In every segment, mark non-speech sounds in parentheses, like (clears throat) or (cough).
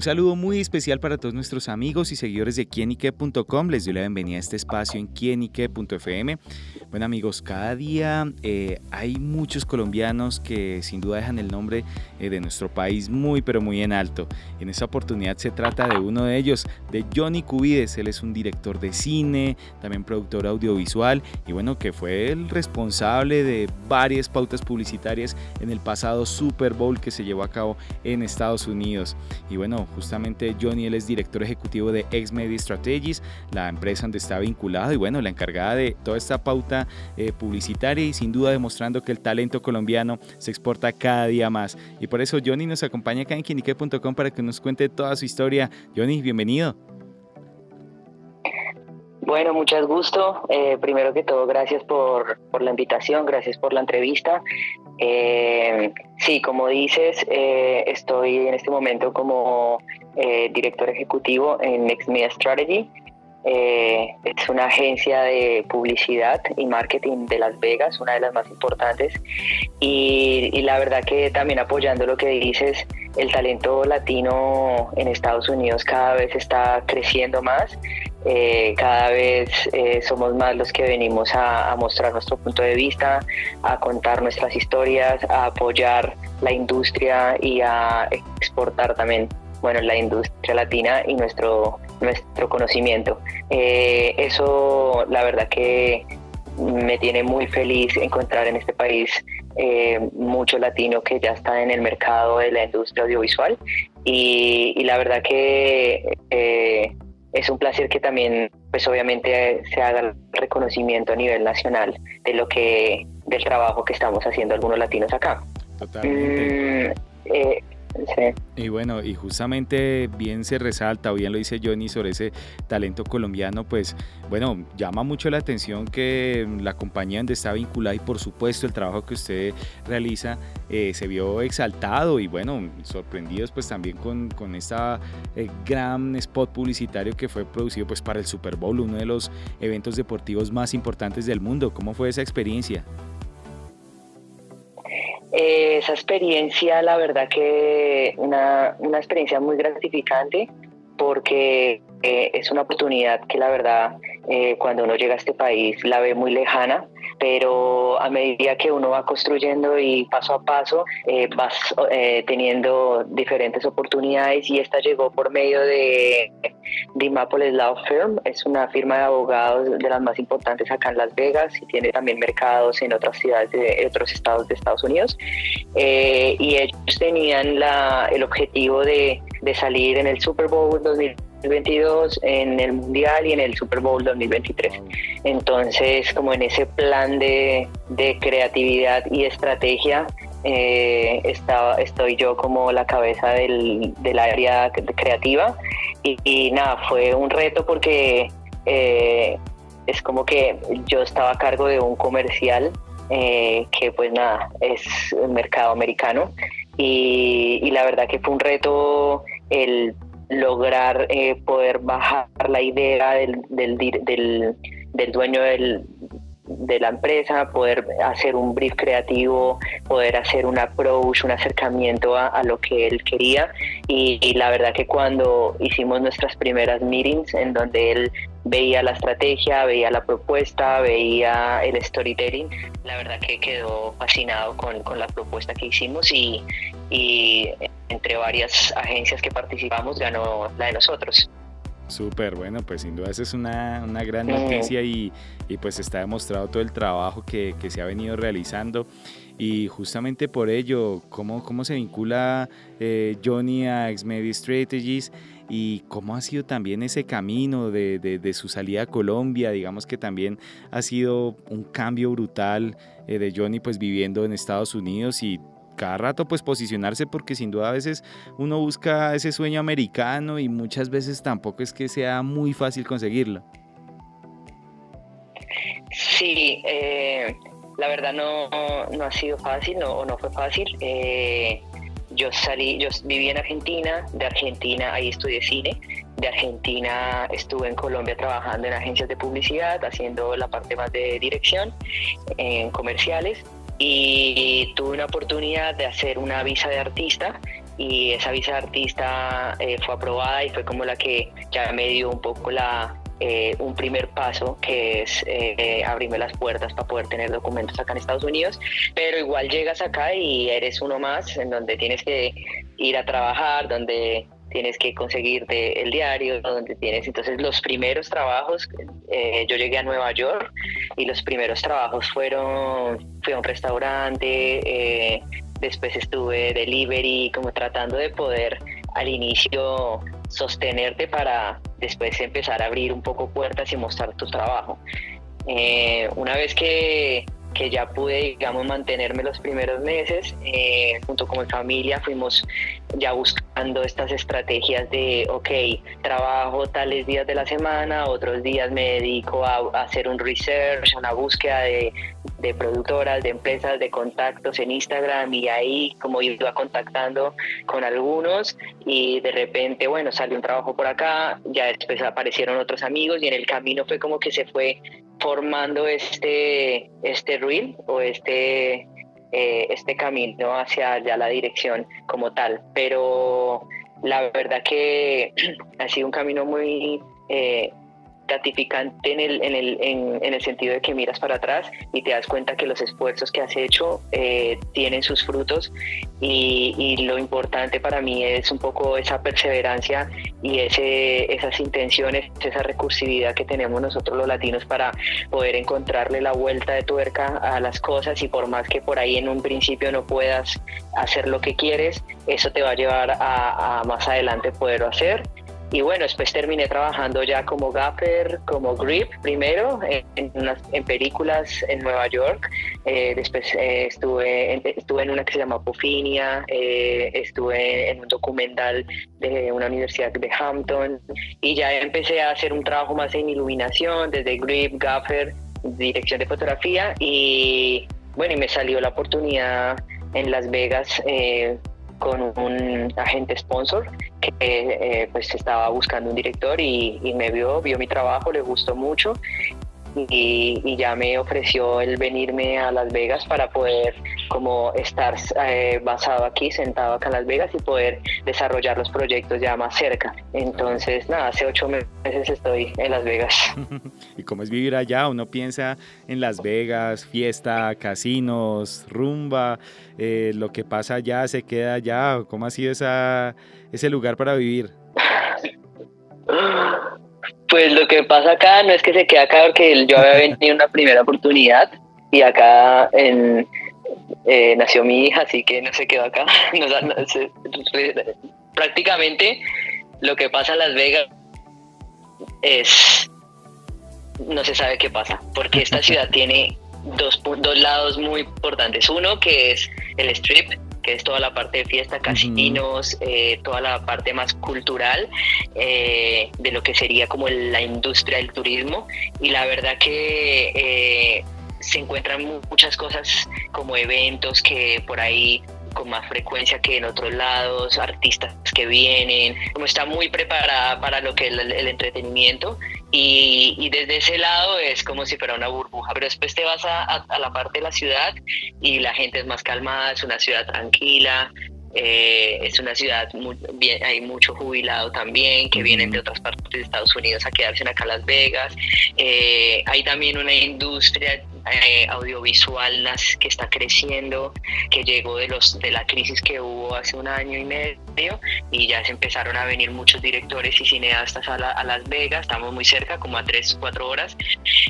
Un saludo muy especial para todos nuestros amigos y seguidores de quienique.com. Les doy la bienvenida a este espacio en quienique.fm. Bueno amigos, cada día eh, hay muchos colombianos que sin duda dejan el nombre eh, de nuestro país muy pero muy en alto. En esta oportunidad se trata de uno de ellos, de Johnny Cubides. Él es un director de cine, también productor audiovisual y bueno, que fue el responsable de varias pautas publicitarias en el pasado Super Bowl que se llevó a cabo en Estados Unidos. Y bueno, justamente Johnny él es director ejecutivo de X Media Strategies, la empresa donde está vinculado y bueno, la encargada de toda esta pauta eh, publicitaria y sin duda demostrando que el talento colombiano se exporta cada día más. Y por eso Johnny nos acompaña acá en quinique.com para que nos cuente toda su historia. Johnny, bienvenido. Bueno, muchas gusto. Eh, primero que todo, gracias por, por, la invitación, gracias por la entrevista. Eh, sí, como dices, eh, estoy en este momento como director ejecutivo en Next Media Strategy. es una agencia de publicidad y marketing de Las Vegas, una de las más importantes. Y, y la verdad que también apoyando lo que dices, el talento latino en Estados Unidos cada vez está creciendo más eh, cada vez eh, somos más los que venimos a, mostrar nuestro punto de vista, a contar nuestras historias, a apoyar la industria y a exportar también bueno, la industria latina y nuestro, nuestro conocimiento. Eh, eso la verdad que me tiene muy feliz encontrar en este país mucho latino que ya está en el mercado de la industria audiovisual y, y la verdad que es un placer que también, pues obviamente, se haga el reconocimiento a nivel nacional de lo que, del trabajo que estamos haciendo algunos latinos acá. Totalmente. Mm, eh, y bueno, y justamente bien se resalta, bien lo dice Johnny sobre ese talento colombiano, pues bueno, llama mucho la atención que la compañía donde está vinculada y por supuesto el trabajo que usted realiza eh, se vio exaltado y bueno, sorprendidos pues también con, con esta eh, gran spot publicitario que fue producido pues para el Super Bowl, uno de los eventos deportivos más importantes del mundo. ¿Cómo fue esa experiencia? Eh, esa experiencia, la verdad que una, una experiencia muy gratificante porque eh, es una oportunidad que la verdad eh, cuando uno llega a este país la ve muy lejana pero a medida que uno va construyendo y paso a paso eh, vas eh, teniendo diferentes oportunidades y esta llegó por medio de Dimapolis Law Firm, es una firma de abogados de las más importantes acá en Las Vegas y tiene también mercados en otras ciudades de otros estados de Estados Unidos. Eh, y ellos tenían la, el objetivo de, de salir en el Super Bowl 2000 2022, en el Mundial y en el Super Bowl 2023. Entonces, como en ese plan de, de creatividad y estrategia, eh, estoy yo como la cabeza del, del área creativa. Y, nada, fue un reto porque eh, es como que yo estaba a cargo de un comercial eh, que pues nada, es el mercado americano. Y, y la verdad que fue un reto el lograr eh, poder bajar la idea del, del, del, dueño del, de la empresa, poder hacer un brief creativo, poder hacer un approach, un acercamiento a, lo que él quería. Y, la verdad que cuando hicimos nuestras primeras meetings en donde él veía la estrategia, veía la propuesta, veía el storytelling, la verdad que quedó fascinado con, con la propuesta que hicimos y, y entre varias agencias que participamos ganó la de nosotros. Súper, bueno, pues sin duda esa es una, una gran noticia y, y, pues está demostrado todo el trabajo que, que, se ha venido realizando y justamente por ello, ¿cómo, cómo se vincula eh, Johnny a Xmedia Strategies y cómo ha sido también ese camino de, de, de, su salida a Colombia? Digamos que también ha sido un cambio brutal eh, de Johnny pues viviendo en Estados Unidos y cada rato pues posicionarse porque sin duda a veces uno busca ese sueño americano y muchas veces tampoco es que sea muy fácil conseguirlo. Sí, eh, la verdad no, no, ha sido fácil, no, no fue fácil. Eh, yo salí, yo viví en Argentina, de Argentina ahí estudié cine, de Argentina estuve en Colombia trabajando en agencias de publicidad, haciendo la parte más de dirección en comerciales y tuve una oportunidad de hacer una visa de artista y esa visa de artista eh, fue aprobada y fue como la que ya me dio un poco la, eh, un primer paso que es eh, abrirme las puertas para poder tener documentos acá en Estados Unidos, pero igual llegas acá y eres uno más en donde tienes que ir a trabajar, donde tienes que conseguirte el diario, donde tienes entonces los primeros trabajos, eh, yo llegué a Nueva York y los primeros trabajos fueron, fui a un restaurante, después estuve delivery, como tratando de poder al inicio sostenerte para después empezar a abrir un poco puertas y mostrar tu trabajo. Eh, una vez que, que, ya pude, digamos, mantenerme los primeros meses, eh, junto con mi familia fuimos ya buscando estas estrategias de, ok, trabajo tales días de la semana, otros días me dedico a, hacer un research, una búsqueda de, de, productoras, de empresas, de contactos en Instagram y ahí como iba contactando con algunos y de repente, bueno, salió un trabajo por acá, ya después aparecieron otros amigos y en el camino fue como que se fue formando este, este reel o este eh, este camino hacia ya la dirección como tal. Pero la verdad que (clears throat) ha sido un camino muy eh, gratificante en el, en, el, en, el sentido de que miras para atrás y te das cuenta que los esfuerzos que has hecho eh, tienen sus frutos. Y, y, lo importante para mí es un poco esa perseverancia y ese, esas intenciones, esa recursividad que tenemos nosotros los latinos para poder encontrarle la vuelta de tuerca a las cosas. Y por más que por ahí en un principio no puedas hacer lo que quieres, eso te va a llevar a, a más adelante poderlo hacer y bueno, después terminé trabajando ya como gaffer, como grip primero en, películas en Nueva York. Eh, después eh, estuve, en, estuve en una que se llama Pufinia, eh, estuve en un documental de una universidad de Hampton y ya empecé a hacer un trabajo más en iluminación, desde grip, gaffer, dirección de fotografía y bueno, y me salió la oportunidad en Las Vegas con un agente sponsor que eh, pues estaba buscando un director y, y, me vio, vio mi trabajo, le gustó mucho y, ya me ofreció el venirme a Las Vegas para poder como estar eh, basado aquí, sentado acá en Las Vegas y poder desarrollar los proyectos ya más cerca. Entonces, nada, hace ocho meses estoy en Las Vegas. (laughs) ¿Y cómo es vivir allá? Uno piensa en Las Vegas, fiesta, casinos, rumba, eh, lo que pasa allá se queda allá. ¿Cómo ha sido esa, ese lugar para vivir? (laughs) Pues lo que pasa acá no es que se quede acá porque yo había (laughs) venido una primera oportunidad y acá en, eh, nació mi hija, así que no se quedó acá. (laughs) prácticamente lo que pasa en Las Vegas es no se sabe qué pasa, porque esta (laughs) ciudad tiene dos, dos lados muy importantes. Uno que es el strip, que es toda la parte de fiesta, casinos, eh, toda la parte más cultural eh, de lo que sería como la industria del turismo. Y la verdad que eh, se encuentran muchas cosas como eventos que por ahí con más frecuencia que en otros lados, artistas que vienen, como está muy preparada para lo que es el, entretenimiento y, desde ese lado es como si fuera una burbuja, pero después te vas a, la parte de la ciudad y la gente es más calmada, es una ciudad tranquila, eh, es una ciudad, muy, bien, hay mucho jubilado también que vienen de otras partes de Estados Unidos a quedarse acá Las Vegas. Eh, hay también una industria eh, audiovisual que está creciendo, que llegó de, los, de la crisis que hubo hace un año y medio y ya se empezaron a venir muchos directores y cineastas a, Las Vegas, estamos muy cerca, como a 3, 4 horas.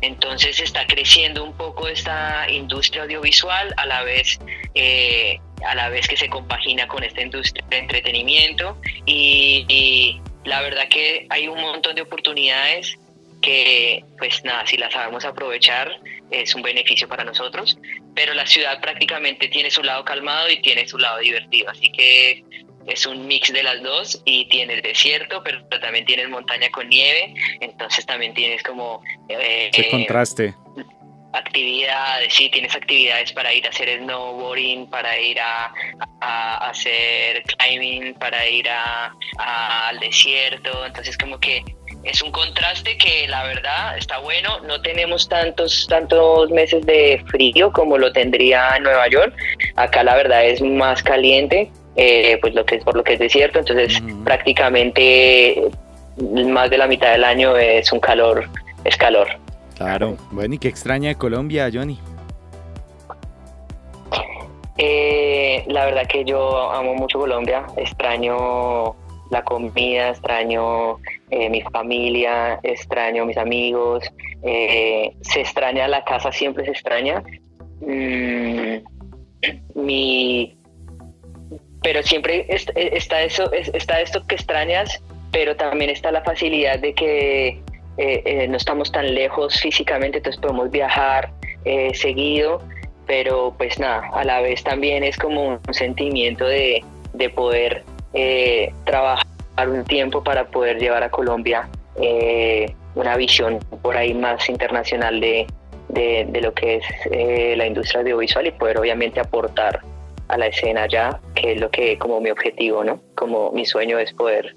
Entonces está creciendo un poco esta industria audiovisual a la vez... Eh, a la vez que se compagina con esta industria de entretenimiento y, y la verdad que hay un montón de oportunidades que pues nada, si las sabemos aprovechar es un beneficio para nosotros, pero la ciudad prácticamente tiene su lado calmado y tiene su lado divertido, así que es un mix de las dos y tiene el desierto, pero también tienes montaña con nieve, entonces también tienes como... Eh, contraste. Actividades, sí, tienes actividades para ir a hacer snowboarding, para ir a, a hacer climbing, para ir a, al desierto, entonces como que es un contraste que la verdad está bueno. No tenemos tantos, tantos meses de frío como lo tendría en Nueva York. Acá la verdad es más caliente. eh, pues lo que es por lo que es desierto, entonces prácticamente más de la mitad del año es un calor, es calor. Claro, bueno, ¿y qué extraña de Colombia, Johnny? Eh, la verdad que yo amo mucho Colombia, extraño la comida, extraño eh, mi familia, extraño mis amigos, eh, se extraña la casa, siempre se extraña. Mm, mi, pero siempre está, eso, está esto que extrañas, pero también está la facilidad de que no estamos tan lejos físicamente, entonces podemos viajar seguido pero pues nada, a la vez también es como un sentimiento de, poder eh, trabajar un tiempo para poder llevar a Colombia eh, una visión por ahí más internacional de, lo que es eh, la industria audiovisual y poder obviamente aportar a la escena ya, que es lo que como mi objetivo, ¿no? Como mi sueño es poder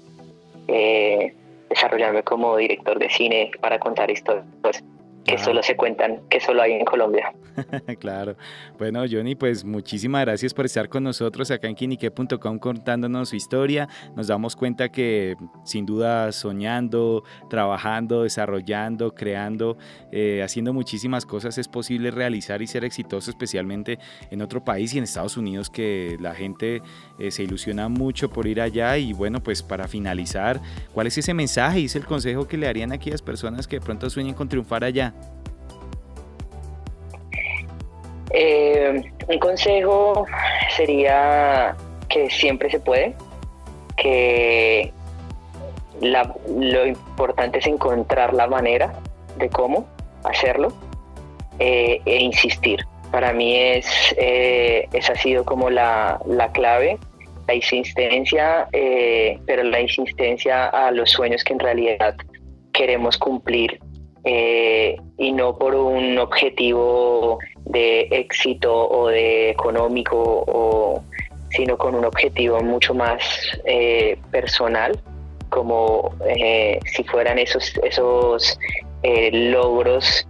desarrollarme como director de cine para contar historias que solo se cuentan, que solo hay en Colombia. (laughs) claro. Bueno, Johnny, pues muchísimas gracias por estar con nosotros acá en quinique.com contándonos su historia. Nos damos cuenta que sin duda soñando, trabajando, desarrollando, creando, eh, haciendo muchísimas cosas es posible realizar y ser exitoso, especialmente en otro país y en Estados Unidos, que la gente eh, se ilusiona mucho por ir allá. Y bueno, pues para finalizar, ¿cuál es ese mensaje y es el consejo que le harían a aquellas personas que de pronto sueñen con triunfar allá? Eh, un consejo sería que siempre se puede, que lo importante es encontrar la manera de cómo hacerlo eh, e insistir. Para mí es, eh, esa ha sido como la, la clave, la insistencia, pero la insistencia a los sueños que en realidad queremos cumplir y no por un objetivo de éxito o de económico, o, sino con un objetivo mucho más eh, personal, como eh, si fueran esos, esos eh, logros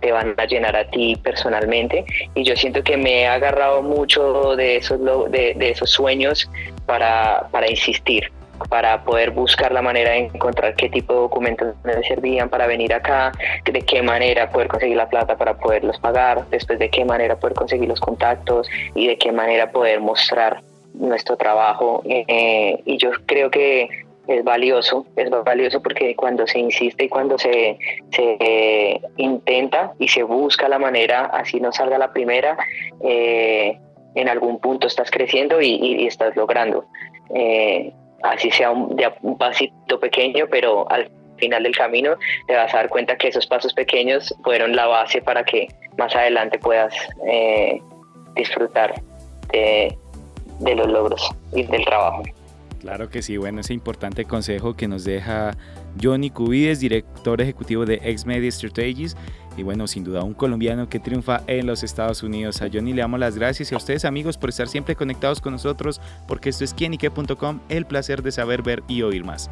te van a llenar a ti personalmente. Y yo siento que me he agarrado mucho de esos, de, de esos sueños para, para insistir para poder buscar la manera de encontrar qué tipo de documentos me servían para venir acá, de qué manera poder conseguir la plata para poderlos pagar, después de qué manera poder conseguir los contactos y de qué manera poder mostrar nuestro trabajo. Eh, y yo creo que es valioso, es valioso porque cuando se insiste y cuando se, se intenta y se busca la manera, así no salga la primera, eh, en algún punto estás creciendo y, estás logrando. Eh, así sea un, un pasito pequeño, pero al final del camino te vas a dar cuenta que esos pasos pequeños fueron la base para que más adelante puedas eh, disfrutar de, de los logros y del trabajo. Claro que sí, bueno, ese importante consejo que nos deja Johnny Cubides, director ejecutivo de Ex Media Strategies. Y bueno, sin duda, un colombiano que triunfa en los Estados Unidos. A Johnny le damos las gracias y a ustedes, amigos, por estar siempre conectados con nosotros, porque esto es quienique.com, el placer de saber, ver y oír más.